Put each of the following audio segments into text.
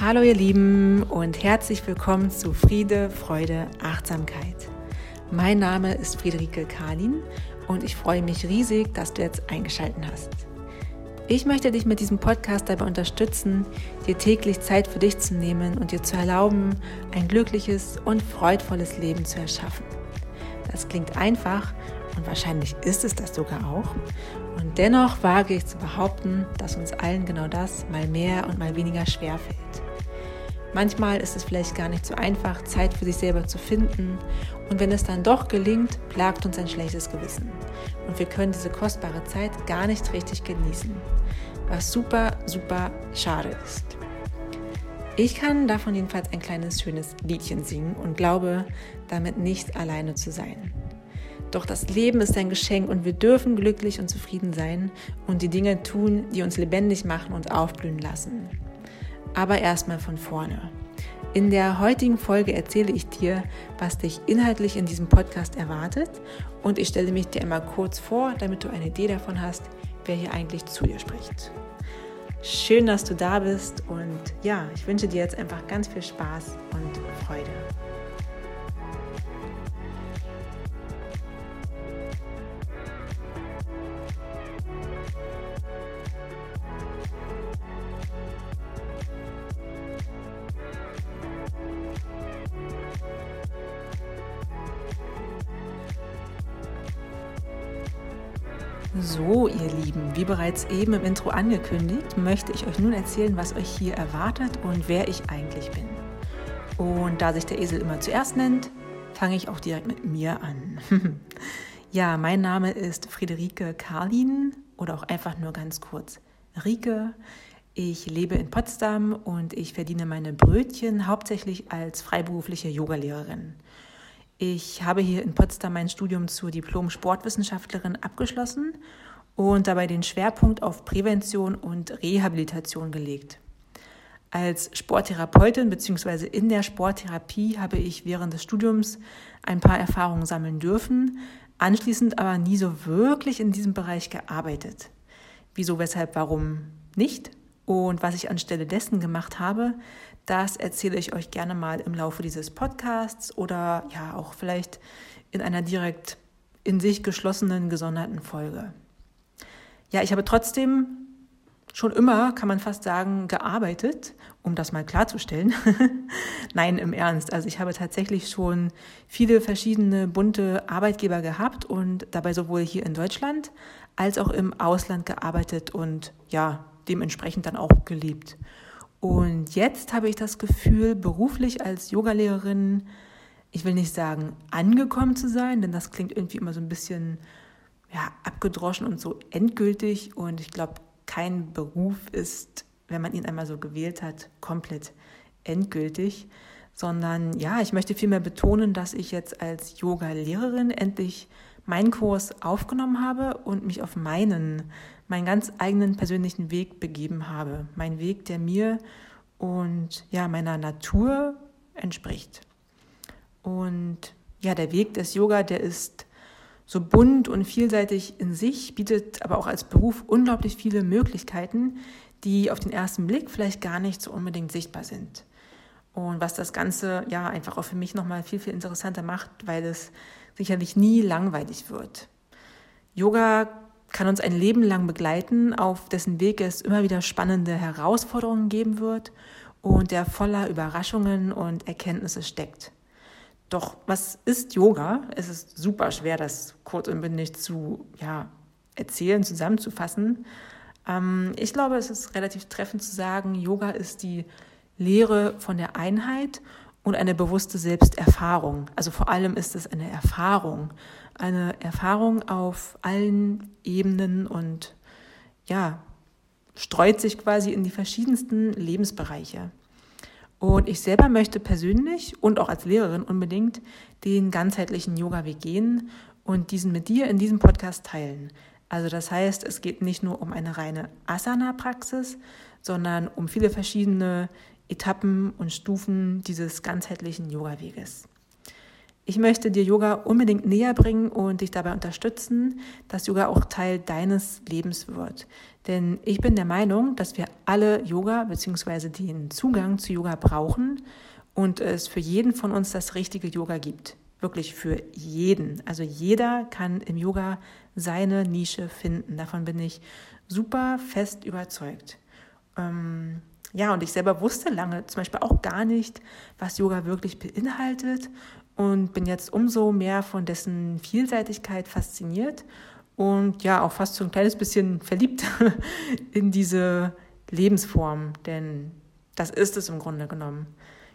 Hallo ihr Lieben und herzlich willkommen zu Friede, Freude, Achtsamkeit. Mein Name ist Friederike Karlin und ich freue mich riesig, dass du jetzt eingeschaltet hast. Ich möchte dich mit diesem Podcast dabei unterstützen, dir täglich Zeit für dich zu nehmen und dir zu erlauben, ein glückliches und freudvolles Leben zu erschaffen. Das klingt einfach und wahrscheinlich ist es das sogar auch. Und dennoch wage ich zu behaupten, dass uns allen genau das mal mehr und mal weniger schwer fällt. Manchmal ist es vielleicht gar nicht so einfach, Zeit für sich selber zu finden. Und wenn es dann doch gelingt, plagt uns ein schlechtes Gewissen. Und wir können diese kostbare Zeit gar nicht richtig genießen. Was super, super schade ist. Ich kann davon jedenfalls ein kleines schönes Liedchen singen und glaube, damit nicht alleine zu sein. Doch das Leben ist ein Geschenk und wir dürfen glücklich und zufrieden sein und die Dinge tun, die uns lebendig machen und aufblühen lassen. Aber erstmal von vorne. In der heutigen Folge erzähle ich dir, was dich inhaltlich in diesem Podcast erwartet und ich stelle mich dir einmal kurz vor, damit du eine Idee davon hast, wer hier eigentlich zu dir spricht. Schön, dass du da bist und ja, ich wünsche dir jetzt einfach ganz viel Spaß und Freude. So, ihr Lieben, wie bereits eben im Intro angekündigt, möchte ich euch nun erzählen, was euch hier erwartet und wer ich eigentlich bin. Und da sich der Esel immer zuerst nennt, fange ich auch direkt mit mir an. ja, mein Name ist Friederike Karlin oder auch einfach nur ganz kurz Rike. Ich lebe in Potsdam und ich verdiene meine Brötchen hauptsächlich als freiberufliche Yogalehrerin. Ich habe hier in Potsdam mein Studium zur Diplom-Sportwissenschaftlerin abgeschlossen und dabei den Schwerpunkt auf Prävention und Rehabilitation gelegt. Als Sporttherapeutin bzw. in der Sporttherapie habe ich während des Studiums ein paar Erfahrungen sammeln dürfen, anschließend aber nie so wirklich in diesem Bereich gearbeitet. Wieso, weshalb, warum nicht? Und was ich anstelle dessen gemacht habe, das erzähle ich euch gerne mal im Laufe dieses Podcasts oder ja auch vielleicht in einer direkt in sich geschlossenen, gesonderten Folge. Ja, ich habe trotzdem schon immer, kann man fast sagen, gearbeitet, um das mal klarzustellen. Nein, im Ernst. Also ich habe tatsächlich schon viele verschiedene bunte Arbeitgeber gehabt und dabei sowohl hier in Deutschland als auch im Ausland gearbeitet und ja, dementsprechend dann auch gelebt. Und jetzt habe ich das Gefühl, beruflich als Yogalehrerin, ich will nicht sagen, angekommen zu sein, denn das klingt irgendwie immer so ein bisschen ja, abgedroschen und so endgültig. Und ich glaube, kein Beruf ist, wenn man ihn einmal so gewählt hat, komplett endgültig, sondern ja, ich möchte vielmehr betonen, dass ich jetzt als Yoga-Lehrerin endlich meinen Kurs aufgenommen habe und mich auf meinen meinen ganz eigenen persönlichen Weg begeben habe. Mein Weg, der mir und ja, meiner Natur entspricht. Und ja, der Weg des Yoga, der ist so bunt und vielseitig in sich, bietet aber auch als Beruf unglaublich viele Möglichkeiten, die auf den ersten Blick vielleicht gar nicht so unbedingt sichtbar sind. Und was das Ganze ja einfach auch für mich nochmal viel, viel interessanter macht, weil es sicherlich nie langweilig wird. Yoga kann uns ein Leben lang begleiten, auf dessen Weg es immer wieder spannende Herausforderungen geben wird und der voller Überraschungen und Erkenntnisse steckt. Doch was ist Yoga? Es ist super schwer, das kurz und bündig zu ja, erzählen, zusammenzufassen. Ähm, ich glaube, es ist relativ treffend zu sagen, Yoga ist die Lehre von der Einheit und eine bewusste Selbsterfahrung. Also vor allem ist es eine Erfahrung, eine Erfahrung auf allen Ebenen und ja, streut sich quasi in die verschiedensten Lebensbereiche. Und ich selber möchte persönlich und auch als Lehrerin unbedingt den ganzheitlichen Yoga-Weg gehen und diesen mit dir in diesem Podcast teilen. Also das heißt, es geht nicht nur um eine reine Asana-Praxis, sondern um viele verschiedene Etappen und Stufen dieses ganzheitlichen Yoga-Weges. Ich möchte dir Yoga unbedingt näher bringen und dich dabei unterstützen, dass Yoga auch Teil deines Lebens wird. Denn ich bin der Meinung, dass wir alle Yoga bzw. den Zugang zu Yoga brauchen und es für jeden von uns das richtige Yoga gibt. Wirklich für jeden. Also jeder kann im Yoga seine Nische finden. Davon bin ich super fest überzeugt. Ähm, ja, und ich selber wusste lange zum Beispiel auch gar nicht, was Yoga wirklich beinhaltet und bin jetzt umso mehr von dessen Vielseitigkeit fasziniert und ja, auch fast so ein kleines bisschen verliebt in diese Lebensform, denn das ist es im Grunde genommen.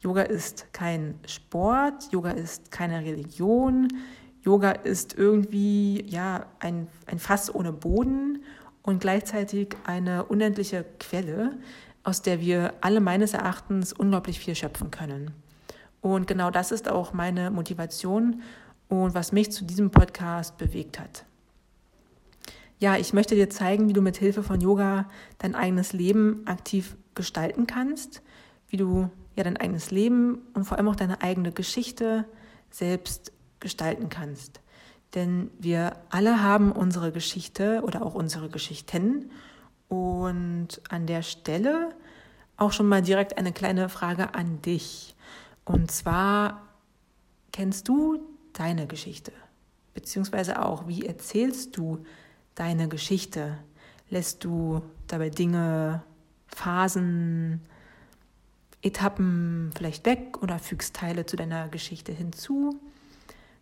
Yoga ist kein Sport, Yoga ist keine Religion, Yoga ist irgendwie ja ein, ein Fass ohne Boden und gleichzeitig eine unendliche Quelle, aus der wir alle meines Erachtens unglaublich viel schöpfen können. Und genau das ist auch meine Motivation und was mich zu diesem Podcast bewegt hat. Ja, ich möchte dir zeigen, wie du mit Hilfe von Yoga dein eigenes Leben aktiv gestalten kannst, wie du ja dein eigenes Leben und vor allem auch deine eigene Geschichte selbst gestalten kannst. Denn wir alle haben unsere Geschichte oder auch unsere Geschichten. Und an der Stelle auch schon mal direkt eine kleine Frage an dich. Und zwar kennst du deine Geschichte, beziehungsweise auch, wie erzählst du deine Geschichte? Lässt du dabei Dinge, Phasen, Etappen vielleicht weg oder fügst Teile zu deiner Geschichte hinzu?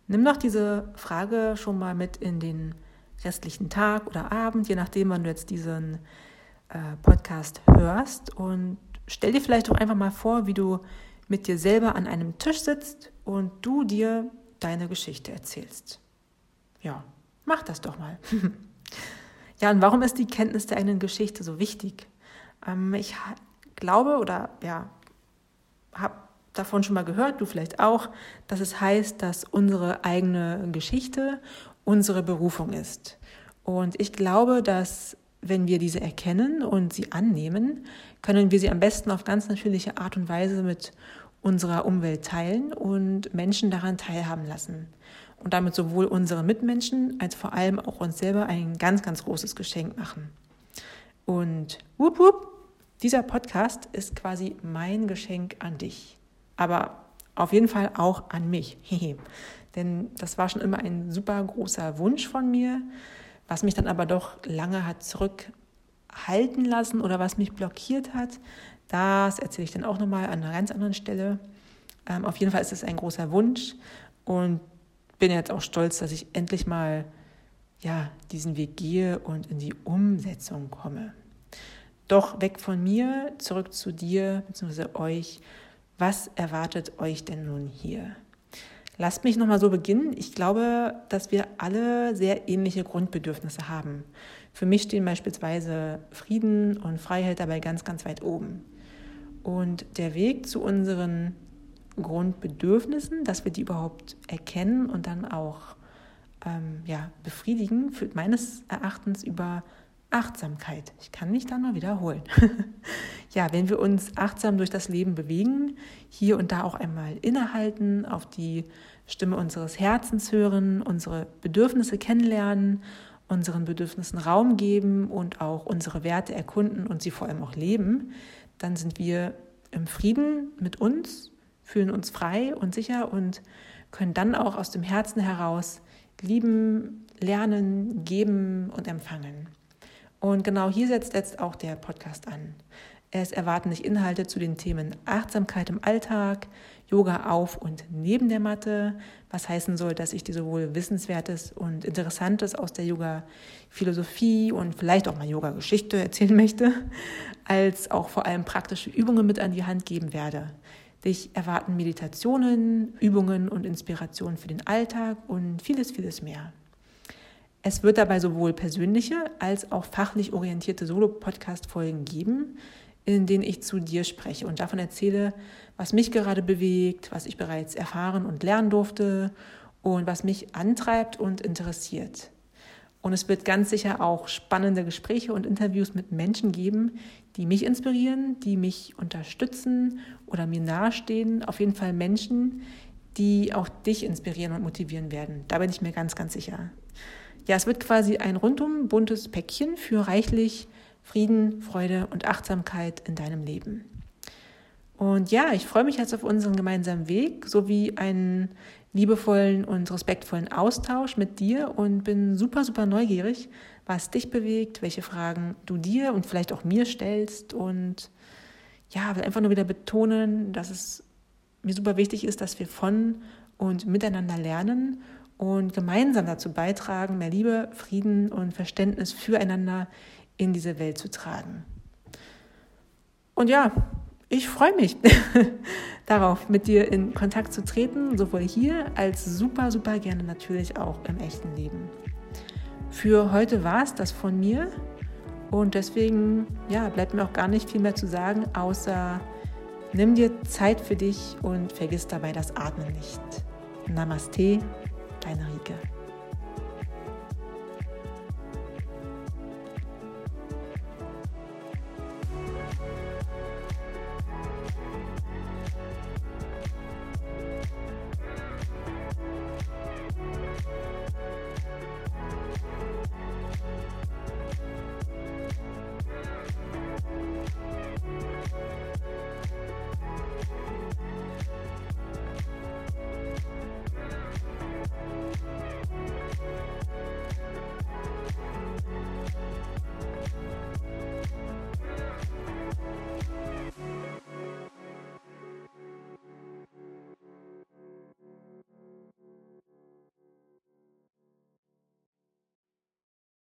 Nimm doch diese Frage schon mal mit in den restlichen Tag oder Abend, je nachdem, wann du jetzt diesen äh, Podcast hörst. Und stell dir vielleicht auch einfach mal vor, wie du mit dir selber an einem Tisch sitzt und du dir deine Geschichte erzählst. Ja, mach das doch mal. ja, und warum ist die Kenntnis der eigenen Geschichte so wichtig? Ähm, ich glaube oder ja, habe davon schon mal gehört, du vielleicht auch, dass es heißt, dass unsere eigene Geschichte unsere Berufung ist. Und ich glaube, dass wenn wir diese erkennen und sie annehmen, können wir sie am besten auf ganz natürliche Art und Weise mit unserer Umwelt teilen und Menschen daran teilhaben lassen. Und damit sowohl unsere Mitmenschen als vor allem auch uns selber ein ganz, ganz großes Geschenk machen. Und wupp, wupp, dieser Podcast ist quasi mein Geschenk an dich. Aber auf jeden Fall auch an mich. Denn das war schon immer ein super großer Wunsch von mir, was mich dann aber doch lange hat zurückhalten lassen oder was mich blockiert hat. Das erzähle ich dann auch nochmal an einer ganz anderen Stelle. Ähm, auf jeden Fall ist es ein großer Wunsch und bin jetzt auch stolz, dass ich endlich mal ja, diesen Weg gehe und in die Umsetzung komme. Doch weg von mir, zurück zu dir bzw. euch. Was erwartet euch denn nun hier? Lasst mich nochmal so beginnen. Ich glaube, dass wir alle sehr ähnliche Grundbedürfnisse haben. Für mich stehen beispielsweise Frieden und Freiheit dabei ganz, ganz weit oben. Und der Weg zu unseren Grundbedürfnissen, dass wir die überhaupt erkennen und dann auch ähm, ja, befriedigen, führt meines Erachtens über Achtsamkeit. Ich kann mich da nur wiederholen. ja, wenn wir uns achtsam durch das Leben bewegen, hier und da auch einmal innehalten, auf die Stimme unseres Herzens hören, unsere Bedürfnisse kennenlernen, unseren Bedürfnissen Raum geben und auch unsere Werte erkunden und sie vor allem auch leben, dann sind wir im Frieden mit uns, fühlen uns frei und sicher und können dann auch aus dem Herzen heraus lieben, lernen, geben und empfangen. Und genau hier setzt jetzt auch der Podcast an. Es erwarten sich Inhalte zu den Themen Achtsamkeit im Alltag, Yoga auf und neben der Matte, was heißen soll, dass ich dir sowohl Wissenswertes und Interessantes aus der Yoga-Philosophie und vielleicht auch mal Yoga-Geschichte erzählen möchte, als auch vor allem praktische Übungen mit an die Hand geben werde. Dich erwarten Meditationen, Übungen und Inspirationen für den Alltag und vieles, vieles mehr. Es wird dabei sowohl persönliche als auch fachlich orientierte Solo-Podcast-Folgen geben, in denen ich zu dir spreche und davon erzähle, was mich gerade bewegt, was ich bereits erfahren und lernen durfte und was mich antreibt und interessiert. Und es wird ganz sicher auch spannende Gespräche und Interviews mit Menschen geben, die mich inspirieren, die mich unterstützen oder mir nahestehen. Auf jeden Fall Menschen, die auch dich inspirieren und motivieren werden. Da bin ich mir ganz, ganz sicher. Ja, es wird quasi ein rundum buntes Päckchen für reichlich Frieden, Freude und Achtsamkeit in deinem Leben. Und ja, ich freue mich jetzt auf unseren gemeinsamen Weg sowie einen liebevollen und respektvollen Austausch mit dir und bin super, super neugierig, was dich bewegt, welche Fragen du dir und vielleicht auch mir stellst. Und ja, will einfach nur wieder betonen, dass es mir super wichtig ist, dass wir von und miteinander lernen und gemeinsam dazu beitragen, mehr Liebe, Frieden und Verständnis füreinander in diese Welt zu tragen. Und ja, ich freue mich darauf, mit dir in Kontakt zu treten, sowohl hier als super, super gerne natürlich auch im echten Leben. Für heute war es das von mir und deswegen ja, bleibt mir auch gar nicht viel mehr zu sagen, außer nimm dir Zeit für dich und vergiss dabei das Atmen nicht. Namaste, deine Rike.